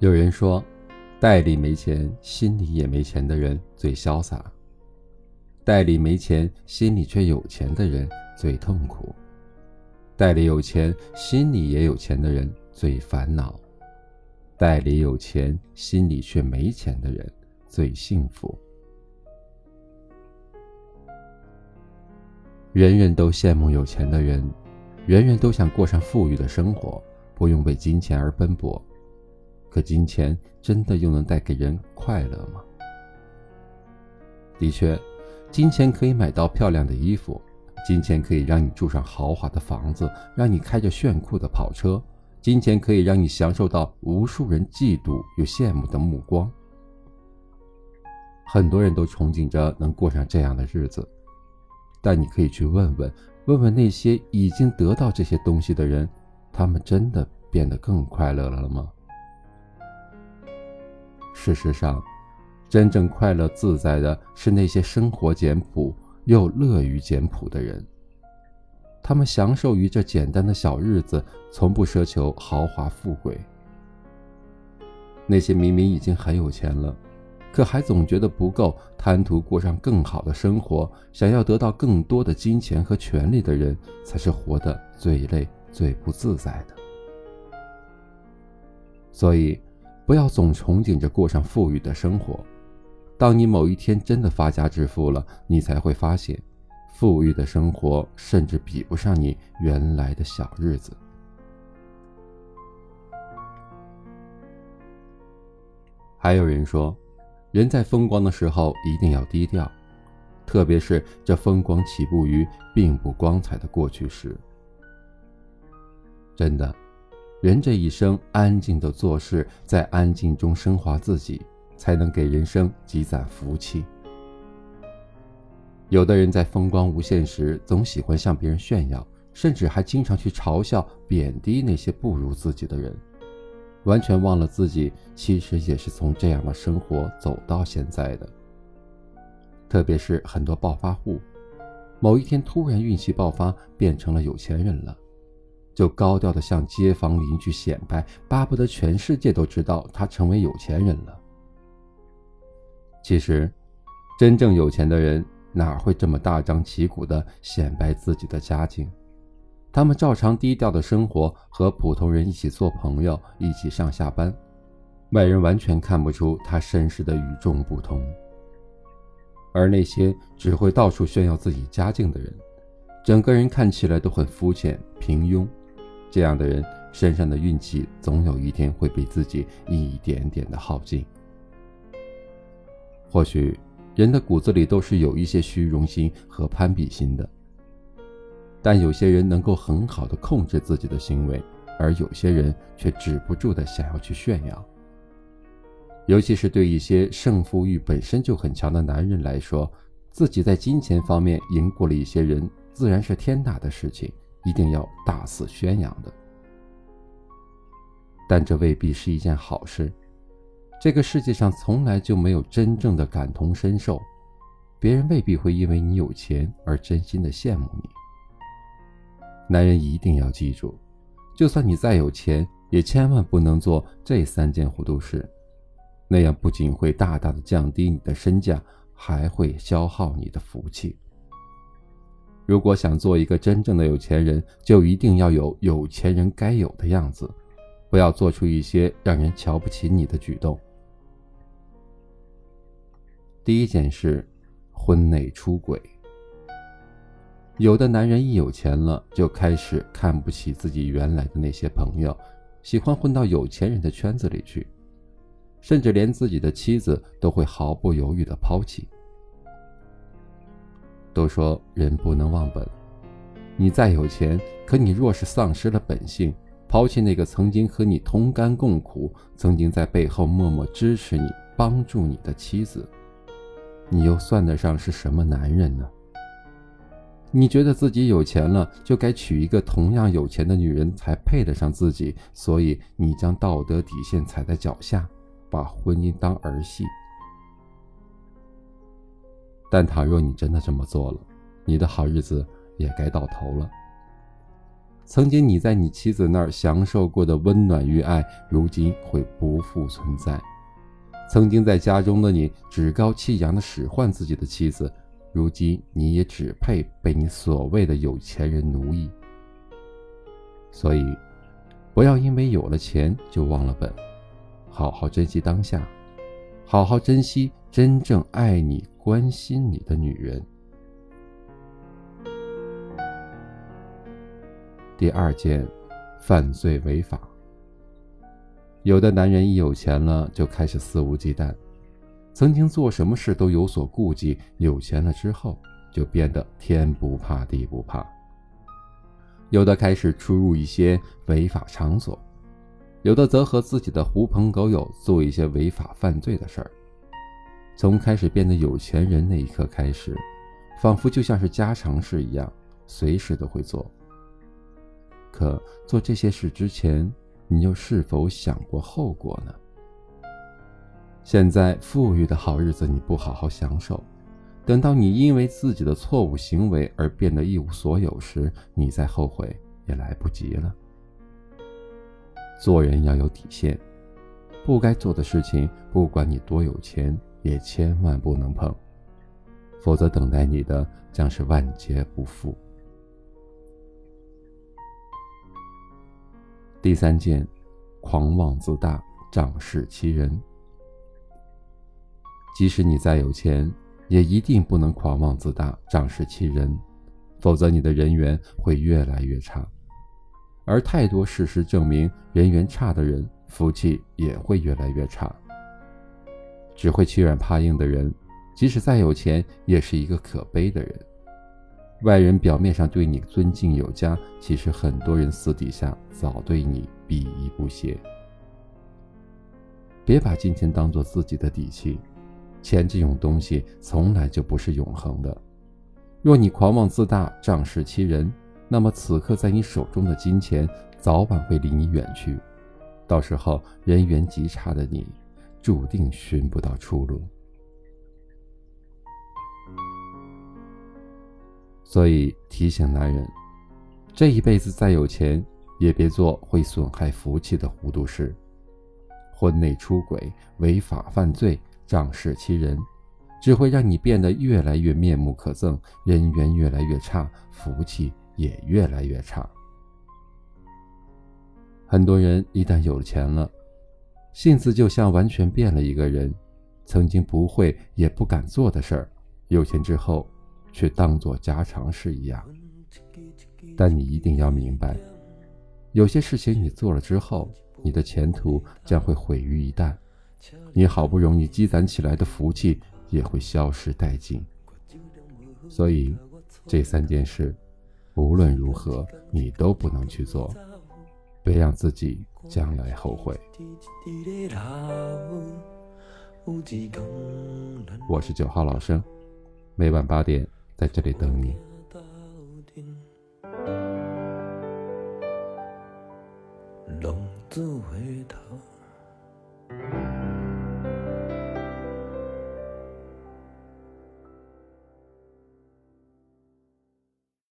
有人说，袋里没钱，心里也没钱的人最潇洒；袋里没钱，心里却有钱的人最痛苦；袋里有钱，心里也有钱的人最烦恼；袋里有钱，心里却没钱的人最幸福。人人都羡慕有钱的人，人人都想过上富裕的生活，不用为金钱而奔波。可金钱真的又能带给人快乐吗？的确，金钱可以买到漂亮的衣服，金钱可以让你住上豪华的房子，让你开着炫酷的跑车，金钱可以让你享受到无数人嫉妒又羡慕的目光。很多人都憧憬着能过上这样的日子，但你可以去问问，问问那些已经得到这些东西的人，他们真的变得更快乐了吗？事实上，真正快乐自在的是那些生活简朴又乐于简朴的人。他们享受于这简单的小日子，从不奢求豪华富贵。那些明明已经很有钱了，可还总觉得不够，贪图过上更好的生活，想要得到更多的金钱和权利的人，才是活得最累、最不自在的。所以。不要总憧憬着过上富裕的生活，当你某一天真的发家致富了，你才会发现，富裕的生活甚至比不上你原来的小日子。还有人说，人在风光的时候一定要低调，特别是这风光起步于并不光彩的过去时。真的。人这一生，安静的做事，在安静中升华自己，才能给人生积攒福气。有的人在风光无限时，总喜欢向别人炫耀，甚至还经常去嘲笑、贬低那些不如自己的人，完全忘了自己其实也是从这样的生活走到现在的。特别是很多暴发户，某一天突然运气爆发，变成了有钱人了。就高调的向街坊邻居显摆，巴不得全世界都知道他成为有钱人了。其实，真正有钱的人哪会这么大张旗鼓的显摆自己的家境？他们照常低调的生活，和普通人一起做朋友，一起上下班，外人完全看不出他身世的与众不同。而那些只会到处炫耀自己家境的人，整个人看起来都很肤浅、平庸。这样的人身上的运气，总有一天会被自己一点点的耗尽。或许人的骨子里都是有一些虚荣心和攀比心的，但有些人能够很好的控制自己的行为，而有些人却止不住的想要去炫耀。尤其是对一些胜负欲本身就很强的男人来说，自己在金钱方面赢过了一些人，自然是天大的事情。一定要大肆宣扬的，但这未必是一件好事。这个世界上从来就没有真正的感同身受，别人未必会因为你有钱而真心的羡慕你。男人一定要记住，就算你再有钱，也千万不能做这三件糊涂事，那样不仅会大大的降低你的身价，还会消耗你的福气。如果想做一个真正的有钱人，就一定要有有钱人该有的样子，不要做出一些让人瞧不起你的举动。第一件事，婚内出轨。有的男人一有钱了，就开始看不起自己原来的那些朋友，喜欢混到有钱人的圈子里去，甚至连自己的妻子都会毫不犹豫的抛弃。都说人不能忘本，你再有钱，可你若是丧失了本性，抛弃那个曾经和你同甘共苦、曾经在背后默默支持你、帮助你的妻子，你又算得上是什么男人呢？你觉得自己有钱了，就该娶一个同样有钱的女人才配得上自己，所以你将道德底线踩在脚下，把婚姻当儿戏。但倘若你真的这么做了，你的好日子也该到头了。曾经你在你妻子那儿享受过的温暖与爱，如今会不复存在。曾经在家中的你趾高气扬的使唤自己的妻子，如今你也只配被你所谓的有钱人奴役。所以，不要因为有了钱就忘了本，好好珍惜当下，好好珍惜真正爱你、关心你的女人。第二件，犯罪违法。有的男人一有钱了就开始肆无忌惮，曾经做什么事都有所顾忌，有钱了之后就变得天不怕地不怕。有的开始出入一些违法场所，有的则和自己的狐朋狗友做一些违法犯罪的事儿。从开始变得有钱人那一刻开始，仿佛就像是家常事一样，随时都会做。可做这些事之前，你又是否想过后果呢？现在富裕的好日子你不好好享受，等到你因为自己的错误行为而变得一无所有时，你再后悔也来不及了。做人要有底线，不该做的事情，不管你多有钱，也千万不能碰，否则等待你的将是万劫不复。第三件，狂妄自大、仗势欺人。即使你再有钱，也一定不能狂妄自大、仗势欺人，否则你的人缘会越来越差。而太多事实证明，人缘差的人，福气也会越来越差。只会欺软怕硬的人，即使再有钱，也是一个可悲的人。外人表面上对你尊敬有加，其实很多人私底下早对你鄙夷不屑。别把金钱当做自己的底气，钱这种东西从来就不是永恒的。若你狂妄自大、仗势欺人，那么此刻在你手中的金钱早晚会离你远去，到时候人缘极差的你，注定寻不到出路。所以提醒男人，这一辈子再有钱，也别做会损害福气的糊涂事。婚内出轨、违法犯罪、仗势欺人，只会让你变得越来越面目可憎，人缘越来越差，福气也越来越差。很多人一旦有了钱了，性子就像完全变了一个人，曾经不会也不敢做的事儿，有钱之后。却当作家常事一样，但你一定要明白，有些事情你做了之后，你的前途将会毁于一旦，你好不容易积攒起来的福气也会消失殆尽。所以，这三件事，无论如何你都不能去做，别让自己将来后悔。我是九号老生，每晚八点。在这里等你。浪子回头。